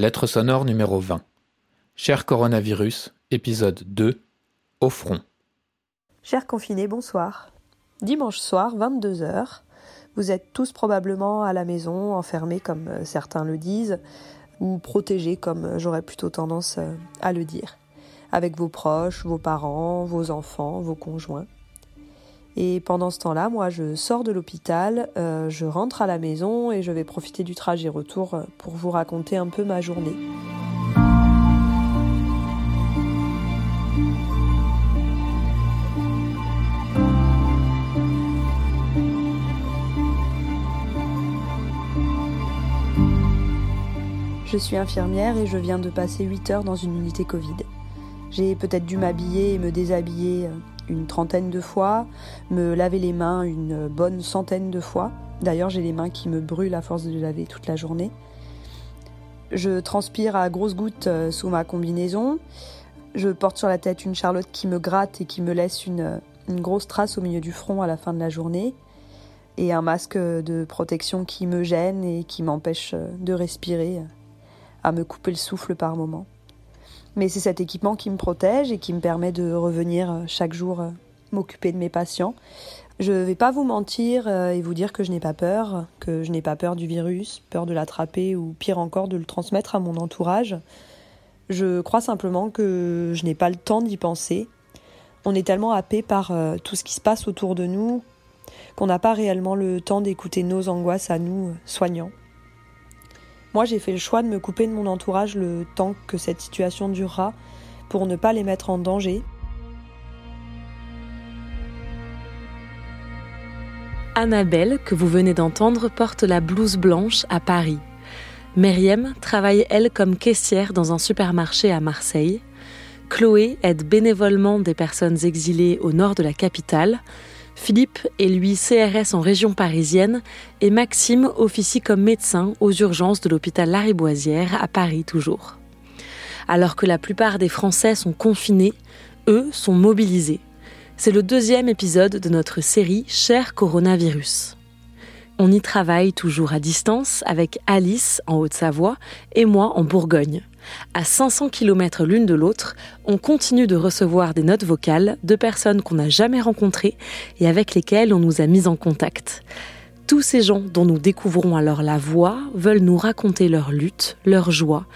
Lettre sonore numéro 20. Cher coronavirus, épisode 2. Au front. Chers confinés, bonsoir. Dimanche soir, 22h. Vous êtes tous probablement à la maison, enfermés comme euh, certains le disent, ou protégés comme euh, j'aurais plutôt tendance euh, à le dire, avec vos proches, vos parents, vos enfants, vos conjoints. Et pendant ce temps-là, moi, je sors de l'hôpital, euh, je rentre à la maison et je vais profiter du trajet retour pour vous raconter un peu ma journée. Je suis infirmière et je viens de passer 8 heures dans une unité Covid. J'ai peut-être dû m'habiller et me déshabiller euh, une trentaine de fois, me laver les mains une bonne centaine de fois. D'ailleurs, j'ai les mains qui me brûlent à force de laver toute la journée. Je transpire à grosses gouttes euh, sous ma combinaison. Je porte sur la tête une charlotte qui me gratte et qui me laisse une, une grosse trace au milieu du front à la fin de la journée. Et un masque de protection qui me gêne et qui m'empêche euh, de respirer, à me couper le souffle par moments. Mais c'est cet équipement qui me protège et qui me permet de revenir euh, chaque jour euh, m'occuper de mes patients. Je ne vais pas vous mentir euh, et vous dire que je n'ai pas peur, que je n'ai pas peur du virus, peur de l'attraper ou pire encore de le transmettre à mon entourage. Je crois simplement que je n'ai pas le temps d'y penser. On est tellement happé par tout ce qui se passe autour de nous qu'on n'a pas réellement le temps d'écouter nos angoisses à nous, soignants. Moi, j'ai fait le choix de me couper de mon entourage le temps que cette situation durera pour ne pas les mettre en danger. Annabelle, que vous venez d'entendre, porte la blouse blanche à Paris. Myriam travaille, elle, comme caissière dans un supermarché à Marseille. Chloé aide bénévolement des personnes exilées au nord de la capitale. Philippe est lui CRS en région parisienne et Maxime officie comme médecin aux urgences de l'hôpital Lariboisière à Paris toujours. Alors que la plupart des Français sont confinés, eux sont mobilisés. C'est le deuxième épisode de notre série Cher Coronavirus. On y travaille toujours à distance avec Alice en Haute-Savoie et moi en Bourgogne. À 500 km l'une de l'autre, on continue de recevoir des notes vocales de personnes qu'on n'a jamais rencontrées et avec lesquelles on nous a mis en contact. Tous ces gens dont nous découvrons alors la voix veulent nous raconter leur lutte, leur joie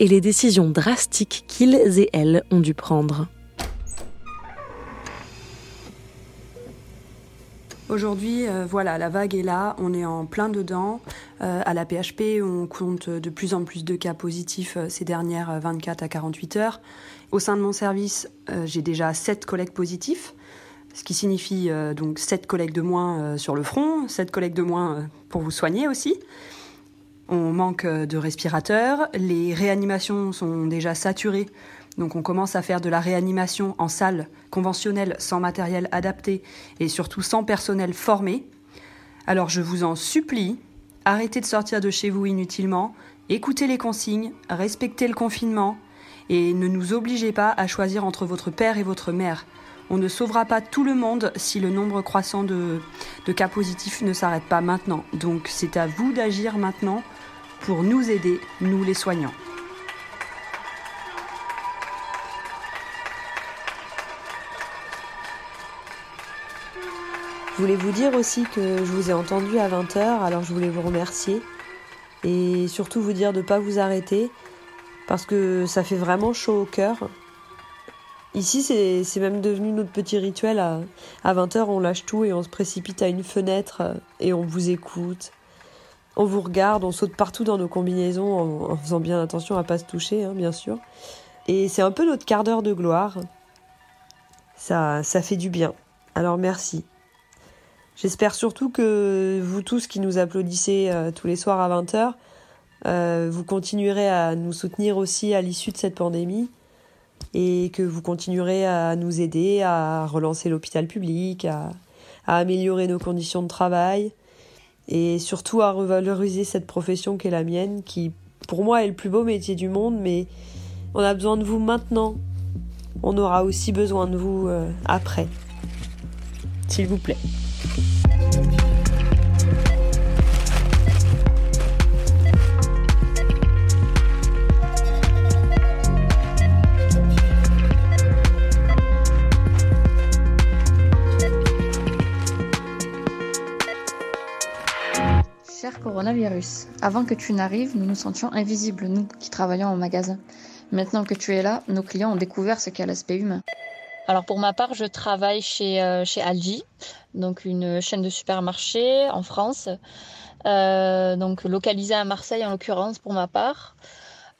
et les décisions drastiques qu'ils et elles ont dû prendre. Aujourd'hui, euh, voilà, la vague est là, on est en plein dedans. Euh, à la PHP, on compte de plus en plus de cas positifs euh, ces dernières 24 à 48 heures. Au sein de mon service, j'ai déjà 7 collègues positifs, ce qui signifie donc 7 collègues de moins sur le front, 7 collègues de moins pour vous soigner aussi. On manque de respirateurs, les réanimations sont déjà saturées, donc on commence à faire de la réanimation en salle conventionnelle sans matériel adapté et surtout sans personnel formé. Alors je vous en supplie, arrêtez de sortir de chez vous inutilement, écoutez les consignes, respectez le confinement et ne nous obligez pas à choisir entre votre père et votre mère. On ne sauvera pas tout le monde si le nombre croissant de, cas positifs ne s'arrête pas maintenant. Donc c'est à vous d'agir maintenant pour nous aider, nous les soignants. Je voulais vous dire aussi que je vous ai entendu à 20h, alors je voulais vous remercier et surtout vous dire de ne pas vous arrêter parce que ça fait vraiment chaud au cœur. Ici, c'est même devenu notre petit rituel. À, à 20h, on lâche tout et on se précipite à une fenêtre euh, et on vous écoute. On vous regarde, on saute partout dans nos combinaisons en, faisant bien attention à pas se toucher, hein, bien sûr. Et c'est un peu notre quart d'heure de gloire. Ça, ça fait du bien. Alors merci. J'espère surtout que vous tous qui nous applaudissez euh, tous les soirs à 20h, euh, vous continuerez à nous soutenir aussi à l'issue de cette pandémie et que vous continuerez à nous aider à relancer l'hôpital public, à, améliorer nos conditions de travail et surtout à revaloriser cette profession qu'est la mienne qui pour moi est le plus beau métier du monde mais on a besoin de vous maintenant. On aura aussi besoin de vous euh, après. S'il vous plaît. Avant que tu n'arrives, nous nous sentions invisibles, nous qui travaillons au magasin. Maintenant que tu es là, nos clients ont découvert ce qu'est l'aspect humain. Alors pour ma part, je travaille chez, euh, chez Algi, donc une chaîne de supermarchés en France, euh, donc localisée à Marseille en l'occurrence pour ma part.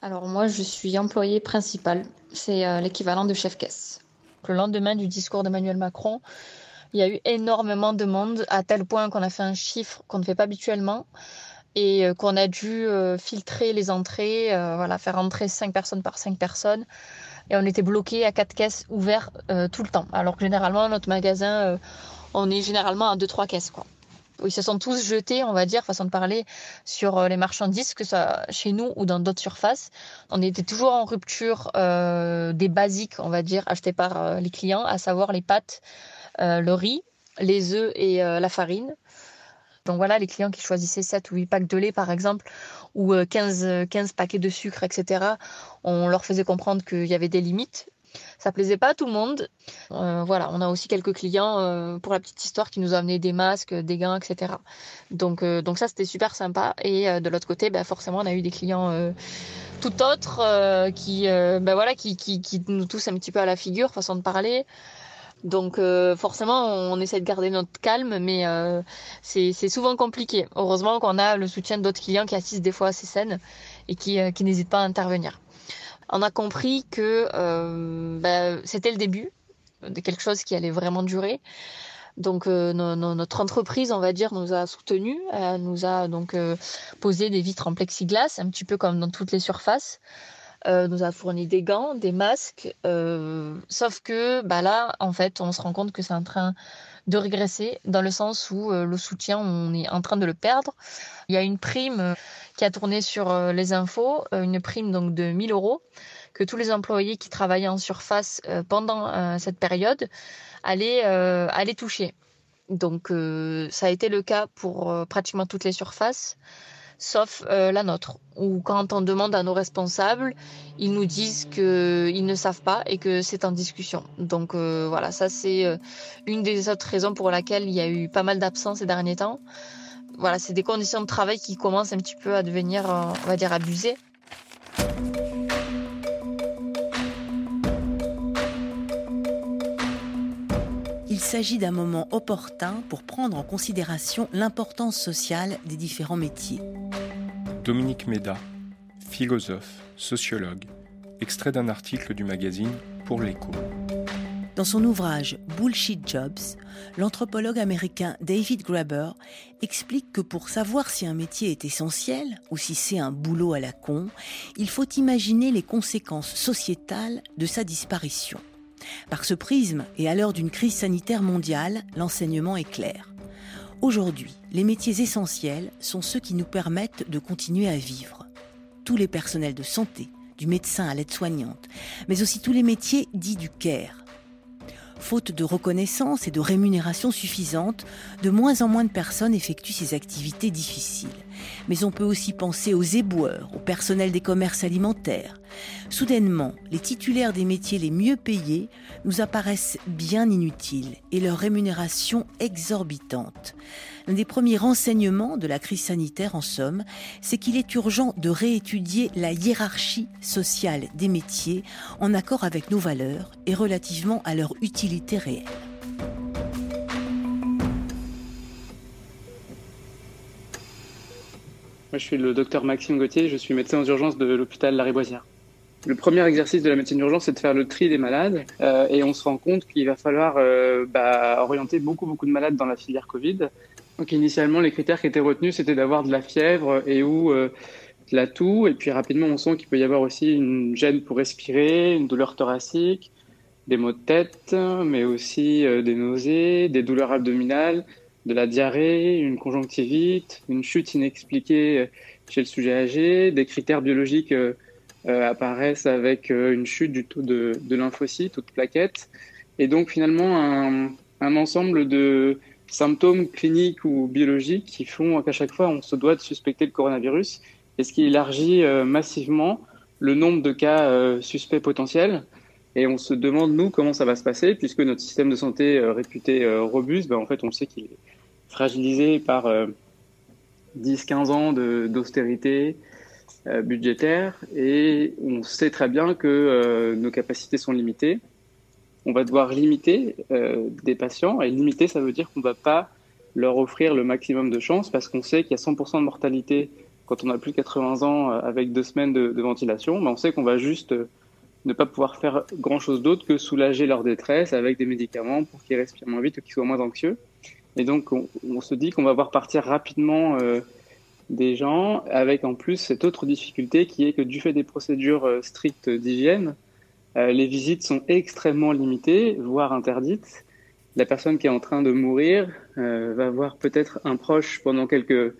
Alors moi, je suis employée principale, c'est euh, l'équivalent de chef-caisse. Le lendemain du discours d'Emmanuel Macron, il y a eu énormément de monde, à tel point qu'on a fait un chiffre qu'on ne fait pas habituellement et euh, qu'on a dû euh, filtrer les entrées, euh, voilà, faire entrer 5 personnes par 5 personnes. Et on était bloqué à quatre caisses ouvertes tout le temps. Alors que généralement, notre magasin, on est généralement à 2-3 caisses. Quoi. Ils se sont tous jetés, on va dire, façon de parler, sur les marchandises, que ça chez nous ou dans d'autres surfaces. On était toujours en rupture des basiques, on va dire, achetés par les clients, à savoir les pâtes, le riz, les œufs et la farine. Donc voilà, les clients qui choisissaient 7 ou 8 packs de lait, par exemple, ou euh, 15, euh, 15 paquets de sucre, etc., on leur faisait comprendre qu'il y avait des limites. Ça plaisait pas à tout le monde. Euh, voilà, on a aussi quelques clients, euh, pour la petite histoire, qui nous ont amené des masques, des gants, etc. Donc, euh, ça, c'était super sympa. Et euh, de l'autre côté, bah, forcément, on a eu des clients euh, tout autres euh, qui, euh, bah, voilà, qui, qui, nous toussent un petit peu à la figure, façon de parler. Donc euh, forcément, on essaie de garder notre calme, mais euh, c'est souvent compliqué. Heureusement qu'on a le soutien d'autres clients qui assistent des fois à ces scènes et qui, euh, qui n'hésitent pas à intervenir. On a compris que bah, c'était le début de quelque chose qui allait vraiment durer. Donc euh, no- no- notre entreprise, on va dire, nous a soutenus, euh, nous a donc euh, posé des vitres en plexiglas, un petit peu comme dans toutes les surfaces. Euh, nous a fourni des gants, des masques. euh, sauf que bah là, en fait, on se rend compte que c'est en train de régresser dans le sens où euh, le soutien, on est en train de le perdre. Il y a une prime qui a tourné sur les infos, une prime donc de 1000 euros que tous les employés qui travaillaient en surface pendant cette période allaient, allaient toucher. Donc ça a été le cas pour pratiquement toutes les surfaces, sauf euh, la nôtre, où quand on demande à nos responsables, ils nous disent qu'ils ne savent pas et que c'est en discussion. Donc euh, voilà, ça c'est euh, une des autres raisons pour laquelle il y a eu pas mal d'absents ces derniers temps. Voilà, c'est des conditions de travail qui commencent un petit peu à devenir, on va dire, abusées. Il s'agit d'un moment opportun pour prendre en considération l'importance sociale des différents métiers. Dominique Méda, philosophe, sociologue, extrait d'un article du magazine Pour l'écho. Dans son ouvrage Bullshit Jobs, l'anthropologue américain David Graeber explique que pour savoir si un métier est essentiel ou si c'est un boulot à la con, il faut imaginer les conséquences sociétales de sa disparition. Par ce prisme, et à l'heure d'une crise sanitaire mondiale, l'enseignement est clair. Aujourd'hui, les métiers essentiels sont ceux qui nous permettent de continuer à vivre. Tous les personnels de santé, du médecin à l'aide-soignante, mais aussi tous les métiers dits du care. Faute de reconnaissance et de rémunération suffisante, de moins en moins de personnes effectuent ces activités difficiles. Mais on peut aussi penser aux éboueurs, au personnel des commerces alimentaires. Soudainement, les titulaires des métiers les mieux payés nous apparaissent bien inutiles et leur rémunération exorbitante. L'un des premiers renseignements de la crise sanitaire, en somme, c'est qu'il est urgent de réétudier la hiérarchie sociale des métiers en accord avec nos valeurs et relativement à leur utilité réelle. Moi, je suis le docteur Maxime Gauthier, je suis médecin aux urgences de l'hôpital Lariboisière. Le premier exercice de la médecine d'urgence, c'est de faire le tri des malades. Euh, et on se rend compte qu'il va falloir euh, bah, orienter beaucoup, beaucoup de malades dans la filière Covid. Donc, initialement, les critères qui étaient retenus, c'était d'avoir de la fièvre et ou euh, de la toux. Et puis, rapidement, on sent qu'il peut y avoir aussi une gêne pour respirer, une douleur thoracique, des maux de tête, mais aussi des nausées, des douleurs abdominales, de la diarrhée, une conjonctivite, une chute inexpliquée euh, chez le sujet âgé, des critères biologiques euh, euh, apparaissent avec une chute du taux de, de lymphocytes ou de plaquettes, et donc finalement un, un, ensemble de symptômes cliniques ou biologiques qui font qu'à chaque fois on se doit de suspecter le coronavirus, et ce qui élargit massivement le nombre de cas suspects potentiels. Et on se demande, nous, comment ça va se passer, puisque notre système de santé réputé robuste, ben, en fait, on sait qu'il est fragilisé par 10-15 euh, ans d'austérité euh, budgétaire et on sait très bien que euh, nos capacités sont limitées. On va devoir limiter des patients et limiter, ça veut dire qu'on ne va pas leur offrir le maximum de chances parce qu'on sait qu'il y a 100% de mortalité quand on a plus de 80 ans avec deux semaines de, ventilation, mais on sait qu'on va juste ne pas pouvoir faire grand chose d'autre que soulager leur détresse avec des médicaments pour qu'ils respirent moins vite ou qu'ils soient moins anxieux. Et donc, on, se dit qu'on va voir partir rapidement euh, des gens, avec en plus cette autre difficulté qui est que du fait des procédures euh, strictes d'hygiène, euh, les visites sont extrêmement limitées, voire interdites. La personne qui est en train de mourir va voir peut-être un proche pendant quelques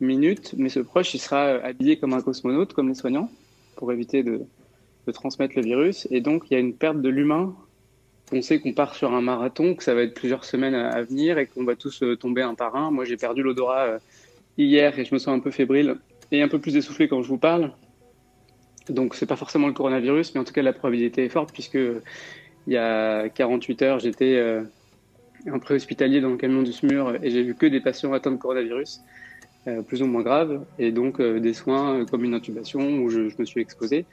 minutes, mais ce proche, il sera habillé comme un cosmonaute, comme les soignants, pour éviter de, de transmettre le virus. Et donc, il y a une perte de l'humain on sait qu'on part sur un marathon, que ça va être plusieurs semaines à, venir et qu'on va tous euh, tomber un par un. Moi, j'ai perdu l'odorat euh, hier et je me sens un peu fébrile et un peu plus essoufflé quand je vous parle. Donc, c'est pas forcément le coronavirus, mais en tout cas, la probabilité est forte puisque il y a 48 heures, j'étais euh, en préhospitalier dans le camion du SMUR et j'ai vu que des patients atteints de coronavirus, plus ou moins graves, et donc des soins comme une intubation où je, me suis exposé.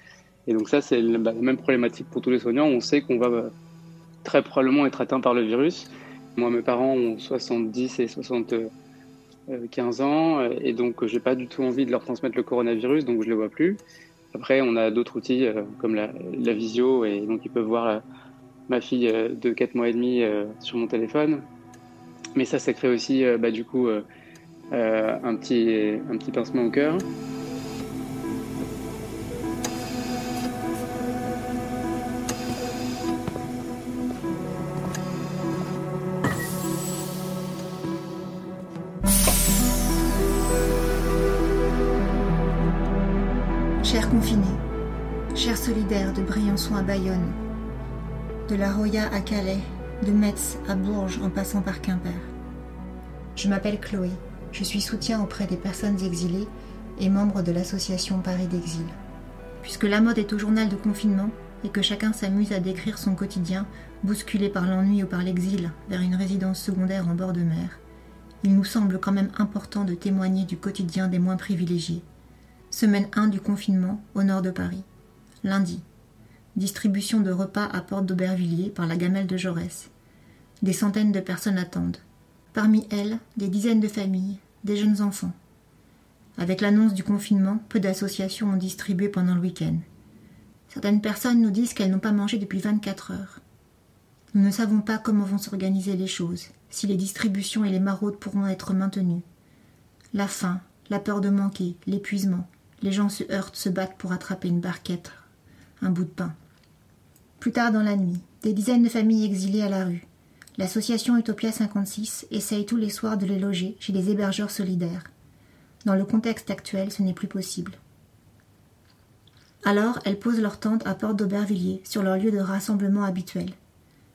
Et donc ça, c'est bah, la même problématique pour tous les soignants. On sait qu'on va très probablement être atteint par le virus. Moi, mes parents ont 70 et 75 ans, et donc j'ai pas du tout envie de leur transmettre le coronavirus, donc je les vois plus. Après, on a d'autres outils euh, comme la, visio, et donc ils peuvent voir euh, ma fille euh, de 4 mois et demi sur mon téléphone. Mais ça, ça crée aussi, bah, du coup, un, petit, un petit pincement au cœur. À Bayonne, de La Roya à Calais, de Metz à Bourges en passant par Quimper. Je m'appelle Chloé, je suis soutien auprès des personnes exilées et membre de l'association Paris d'Exil. Puisque la mode est au journal de confinement et que chacun s'amuse à décrire son quotidien, bousculé par l'ennui ou par l'exil vers une résidence secondaire en bord de mer, il nous semble quand même important de témoigner du quotidien des moins privilégiés. Semaine 1 du confinement au nord de Paris. Lundi. Distribution de repas à Porte d'Aubervilliers par la gamelle de Jaurès. Des centaines de personnes attendent. Parmi elles, des dizaines de familles, des jeunes enfants. Avec l'annonce du confinement, peu d'associations ont distribué pendant le week-end. Certaines personnes nous disent qu'elles n'ont pas mangé depuis 24 heures. Nous ne savons pas comment vont s'organiser les choses, si les distributions et les maraudes pourront être maintenues. La faim, la peur de manquer, l'épuisement, les gens se heurtent, se battent pour attraper une barquette, un bout de pain. Plus tard dans la nuit, des dizaines de familles exilées à la rue. L'association Utopia 56 essaye tous les soirs de les loger chez les hébergeurs solidaires. Dans le contexte actuel, ce n'est plus possible. Alors, elles posent leur tente à Porte d'Aubervilliers, sur leur lieu de rassemblement habituel.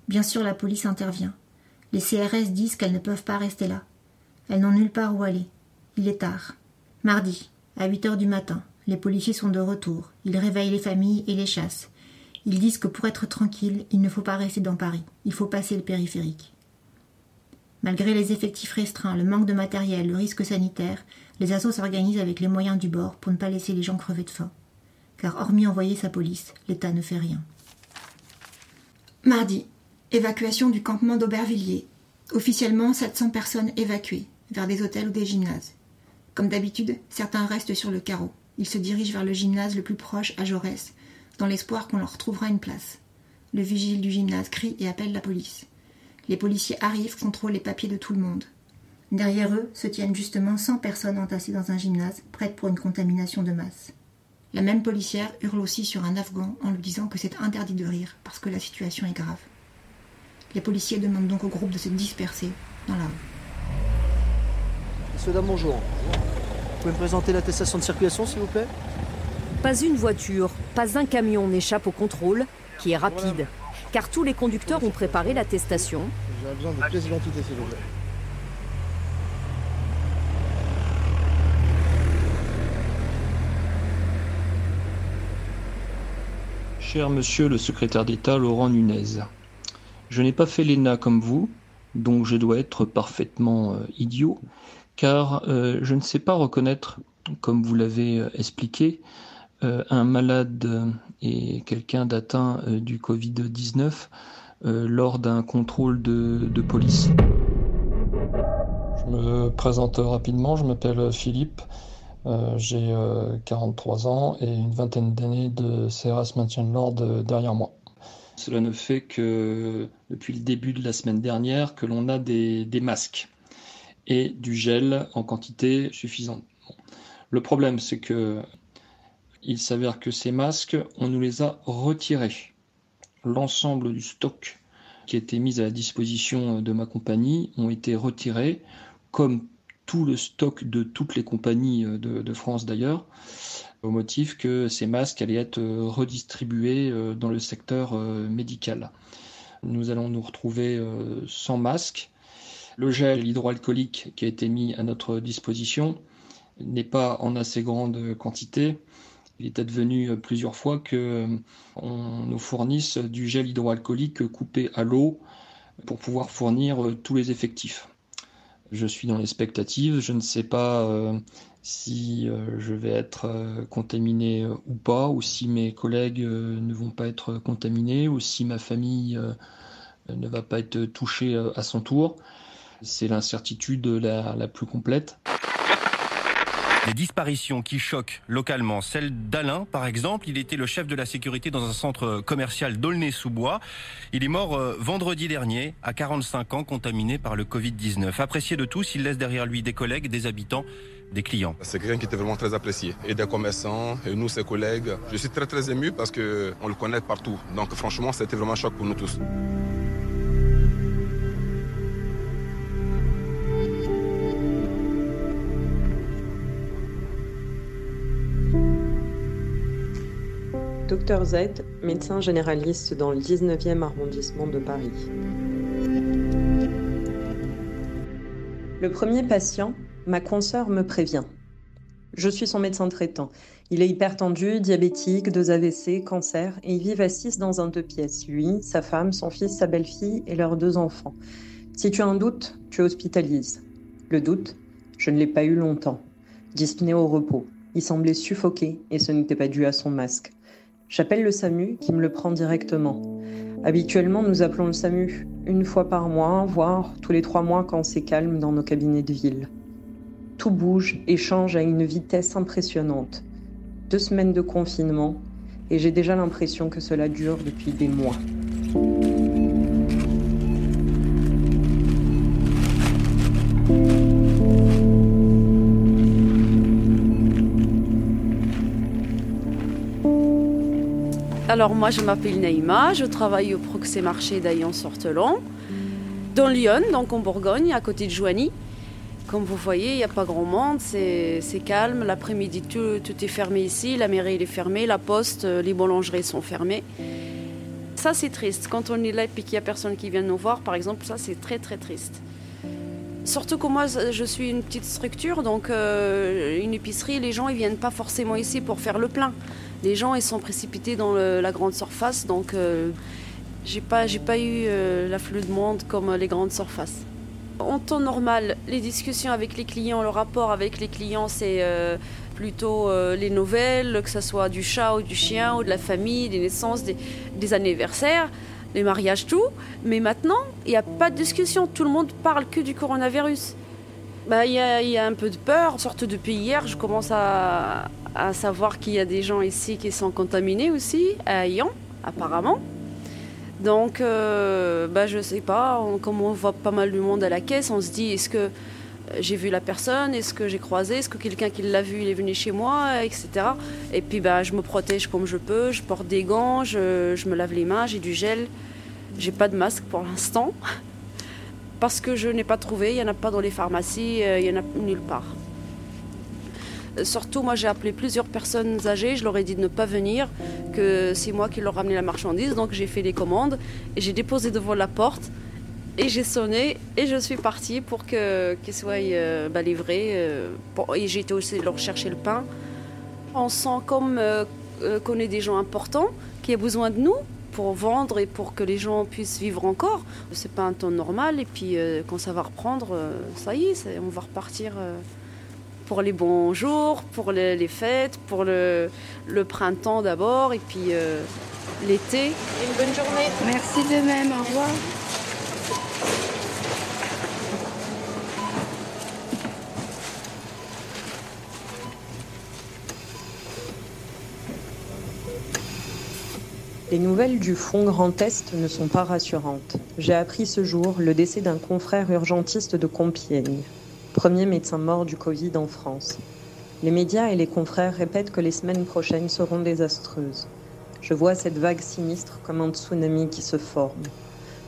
Bien sûr, la police intervient. Les CRS disent qu'elles ne peuvent pas rester là. Elles n'ont nulle part où aller. Il est tard. Mardi, à 8 heures du matin, les policiers sont de retour. Ils réveillent les familles et les chassent. Ils disent que pour être tranquille, il ne faut pas rester dans Paris. Il faut passer le périphérique. Malgré les effectifs restreints, le manque de matériel, le risque sanitaire, les assos s'organisent avec les moyens du bord pour ne pas laisser les gens crever de faim. Car hormis envoyer sa police, l'État ne fait rien. Mardi, évacuation du campement d'Aubervilliers. Officiellement, 700 personnes évacuées vers des hôtels ou des gymnases. Comme d'habitude, certains restent sur le carreau. Ils se dirigent vers le gymnase le plus proche à Jaurès, dans l'espoir qu'on leur retrouvera une place. Le vigile du gymnase crie et appelle la police. Les policiers arrivent, contrôlent les papiers de tout le monde. Derrière eux se tiennent justement 100 personnes entassées dans un gymnase, prêtes pour une contamination de masse. La même policière hurle aussi sur un Afghan en lui disant que c'est interdit de rire parce que la situation est grave. Les policiers demandent donc au groupe de se disperser dans la rue. Monsieur, dame, bonjour. Vous pouvez me présenter l'attestation de circulation, s'il vous plaît? Pas une voiture, pas un camion n'échappe au contrôle, qui est rapide car tous les conducteurs ont préparé l'attestation. J'aurais besoin de d'identité, s'il vous plaît. Cher monsieur le secrétaire d'État Laurent Nunez, je n'ai pas fait l'ENA comme vous, donc je dois être parfaitement euh, idiot, car euh, je ne sais pas reconnaître, comme vous l'avez euh, expliqué, un malade et quelqu'un d'atteint euh, du Covid-19 euh, lors d'un contrôle de, police. Je me présente rapidement, je m'appelle Philippe, euh, j'ai 43 ans et une vingtaine d'années de CRS maintien de l'ordre derrière moi. Cela ne fait que depuis le début de la semaine dernière que l'on a des, des, masques et du gel en quantité suffisante. Le problème, c'est que il s'avère que ces masques, on nous les a retirés. L'ensemble du stock qui était mis à la disposition de ma compagnie ont été retirés, comme tout le stock de toutes les compagnies de, France d'ailleurs, au motif que ces masques allaient être redistribués euh, dans le secteur euh, médical. Nous allons nous retrouver euh, sans masque. Le gel hydroalcoolique qui a été mis à notre disposition n'est pas en assez grande quantité il est advenu euh, plusieurs fois que euh, on nous fournisse du gel hydroalcoolique coupé à l'eau pour pouvoir fournir euh, tous les effectifs. Je suis dans l'expectative, je ne sais pas si je vais être contaminé ou pas, ou si mes collègues ne vont pas être contaminés, ou si ma famille ne va pas être touchée à son tour. C'est l'incertitude la plus complète. Des disparitions qui choquent localement. Celle d'Alain, par exemple. Il était le chef de la sécurité dans un centre commercial d'Aulnay-sous-Bois. Il est mort euh, vendredi dernier, à 45 ans, contaminé par le Covid-19. Apprécié de tous, il laisse derrière lui des collègues, des habitants, des clients. C'est quelqu'un qui était vraiment très apprécié. Et des commerçants, et nous, ses collègues. Je suis très très ému parce qu'on le connaît partout. Donc franchement, c'était vraiment un choc pour nous tous. Dr Z, médecin généraliste dans le 19e arrondissement de Paris. Le premier patient, ma consoeur me prévient. Je suis son médecin traitant. Il est hypertendu, diabétique, deux AVC, cancer, et ils vivent six dans un deux pièces. Lui, sa femme, son fils, sa belle-fille et leurs deux enfants. Si tu as un doute, tu hospitalises. Le doute, je ne l'ai pas eu longtemps. Dyspnée au repos. Il semblait suffoqué et ce n'était pas dû à son masque. J'appelle le SAMU qui me le prend directement. Habituellement, nous appelons le SAMU une fois par mois, voire tous les trois mois quand c'est calme dans nos cabinets de ville. Tout bouge et change à une vitesse impressionnante. Deux semaines de confinement et j'ai déjà l'impression que cela dure depuis des mois. Alors moi je m'appelle Neima, je travaille au Proxé Marché d'Aillon-Sortelon, dans Lyon, donc en Bourgogne, à côté de Joigny. Comme vous voyez, il n'y a pas grand monde, c'est calme. L'après-midi, tout, est fermé ici. La mairie est fermée, la poste, euh, les boulangeries sont fermées. Ça, c'est triste. Quand on est là et qu'il n'y a personne qui vient nous voir, par exemple, ça, c'est très, très triste. Surtout que moi, je suis une petite structure, donc euh, une épicerie, les gens, ils viennent pas forcément ici pour faire le plein. Les gens, ils sont précipités dans la grande surface, donc euh, j'ai pas, j'ai pas eu euh, l'afflux de monde comme les grandes surfaces. En temps normal, les discussions avec les clients, le rapport avec les clients, c'est plutôt les nouvelles, que ce soit du chat ou du chien ou de la famille, des naissances, des anniversaires les mariages, tout. Mais maintenant, il n'y a pas de discussion. Tout le monde parle que du coronavirus. Bah, il y, a, un peu de peur. Surtout depuis hier, je commence à, savoir qu'il y a des gens ici qui sont contaminés aussi, à Lyon, apparemment. Donc, euh, bah, je sais pas, comme on voit pas mal de monde à la caisse, on se dit est-ce que j'ai vu la personne, est-ce que j'ai croisé, est-ce que quelqu'un qui l'a vu, il est venu chez moi, etc. Et puis bah, je me protège comme je peux, je porte des gants, je, me lave les mains, j'ai du gel. J'ai pas de masque pour l'instant, parce que je n'ai pas trouvé, il n'y en a pas dans les pharmacies, euh, il n'y en a nulle part. Euh, surtout, moi j'ai appelé plusieurs personnes âgées, je leur ai dit de ne pas venir, que c'est moi qui leur ramené la marchandise, donc j'ai fait des commandes et j'ai déposé devant la porte. Et j'ai sonné et je suis partie pour qu'ils soient euh, bah, livrés. Et j'ai été aussi leur chercher le pain. On sent comme qu'on est des gens importants, qui a besoin de nous pour vendre et pour que les gens puissent vivre encore. C'est pas un temps normal et puis quand ça va reprendre, ça y est, on va repartir pour les bons jours, pour les, fêtes, pour le, le printemps d'abord et puis l'été. Une bonne journée. Merci de même. Au revoir. Les nouvelles du Front Grand Est ne sont pas rassurantes. J'ai appris ce jour le décès d'un confrère urgentiste de Compiègne, premier médecin mort du Covid en France. Les médias et les confrères répètent que les semaines prochaines seront désastreuses. Je vois cette vague sinistre comme un tsunami qui se forme.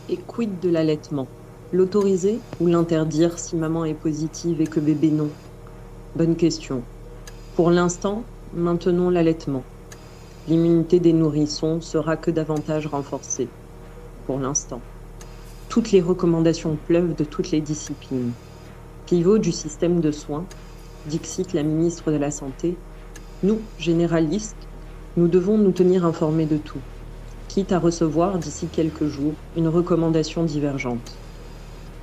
Et quid de l'allaitement? L'autoriser ou l'interdire si maman est positive et que bébé non? Bonne question. Pour l'instant, maintenons l'allaitement l'immunité des nourrissons sera que davantage renforcée, pour l'instant. Toutes les recommandations pleuvent de toutes les disciplines. Pivot du système de soins, dixit la ministre de la Santé, nous, généralistes, nous devons nous tenir informés de tout, quitte à recevoir d'ici quelques jours une recommandation divergente.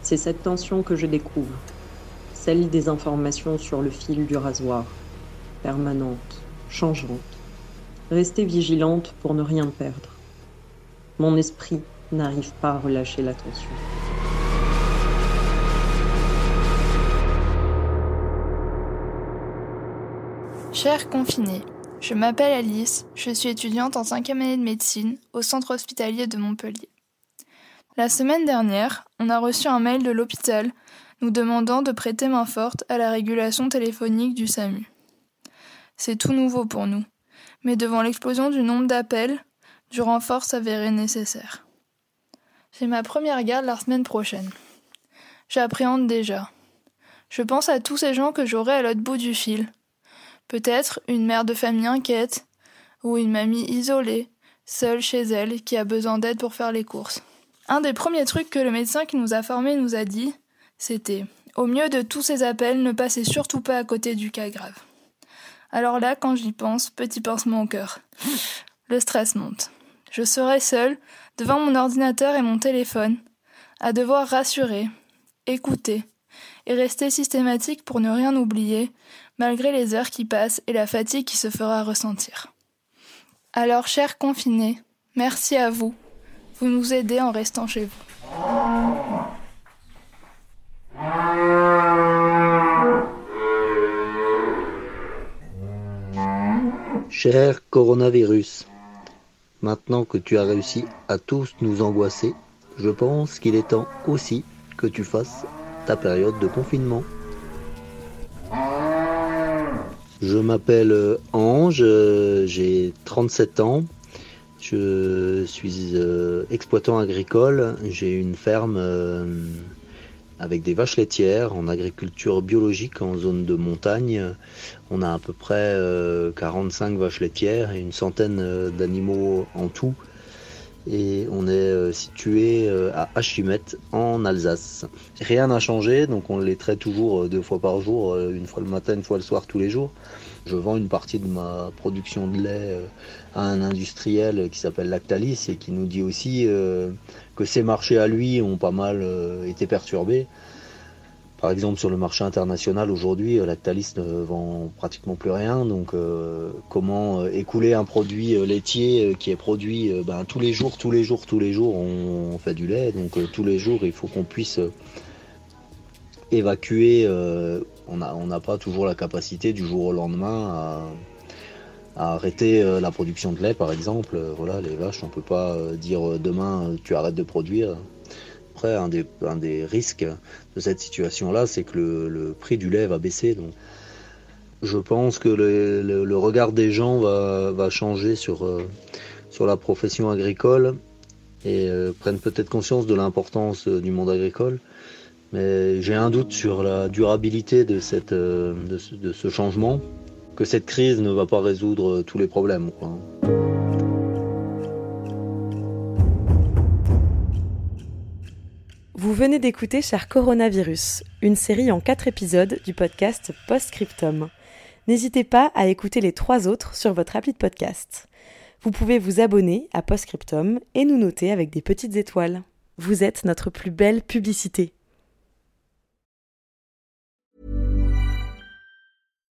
C'est cette tension que je découvre, celle des informations sur le fil du rasoir, permanente, changeante Restez vigilante pour ne rien perdre. Mon esprit n'arrive pas à relâcher l'attention. Chers confinés, je m'appelle Alice, je suis étudiante en cinquième année de médecine au centre hospitalier de Montpellier. La semaine dernière, on a reçu un mail de l'hôpital nous demandant de prêter main forte à la régulation téléphonique du SAMU. C'est tout nouveau pour nous mais devant l'explosion du nombre d'appels, du renfort s'avérait nécessaire. J'ai ma première garde la semaine prochaine. J'appréhende déjà. Je pense à tous ces gens que j'aurai à l'autre bout du fil. Peut-être une mère de famille inquiète, ou une mamie isolée, seule chez elle, qui a besoin d'aide pour faire les courses. Un des premiers trucs que le médecin qui nous a formés nous a dit, c'était Au mieux de tous ces appels, ne passez surtout pas à côté du cas grave. Alors là, quand j'y pense, petit pincement au cœur. Le stress monte. Je serai seule, devant mon ordinateur et mon téléphone, à devoir rassurer, écouter, et rester systématique pour ne rien oublier, malgré les heures qui passent et la fatigue qui se fera ressentir. Alors, chers confinés, merci à vous. Vous nous aidez en restant chez vous. Cher coronavirus, maintenant que tu as réussi à tous nous angoisser, je pense qu'il est temps aussi que tu fasses ta période de confinement. Je m'appelle Ange, j'ai 37 ans, je suis euh, exploitant agricole, j'ai une ferme euh, avec des vaches laitières en agriculture biologique en zone de montagne. On a à peu près 45 euh, vaches laitières et une centaine euh, d'animaux en tout. et on est euh, situé à Achimette en Alsace. Rien n'a changé, donc on les traite toujours deux fois par jour, une fois le matin, une fois le soir, tous les jours. Je vends une partie de ma production de lait à un industriel qui s'appelle Lactalis et qui nous dit aussi que ses marchés à lui ont pas mal été perturbés. Par exemple, sur le marché international, aujourd'hui, euh, Lactalis ne vend pratiquement plus rien. Donc, euh, comment euh, écouler un produit laitier qui est produit ben, tous les jours, tous les jours, tous les jours, on, fait du lait. Donc, tous les jours, il faut qu'on puisse évacuer. on n'a pas toujours la capacité du jour au lendemain à, arrêter la production de lait, par exemple. Voilà, les vaches, on ne peut pas dire demain tu arrêtes de produire un des, risques de cette situation-là, c'est que le, prix du lait va baisser. Je pense que le, regard des gens va, changer sur, euh, la profession agricole et euh, prennent peut-être conscience de l'importance euh, du monde agricole. Mais j'ai un doute sur la durabilité de, cette, de, ce, changement, que cette crise ne va pas résoudre tous les problèmes. Vous venez d'écouter Cher Coronavirus, une série en quatre épisodes du podcast Postscriptum. N'hésitez pas à écouter les trois autres sur votre appli de podcast. Vous pouvez vous abonner à Postscriptum et nous noter avec des petites étoiles. Vous êtes notre plus belle publicité.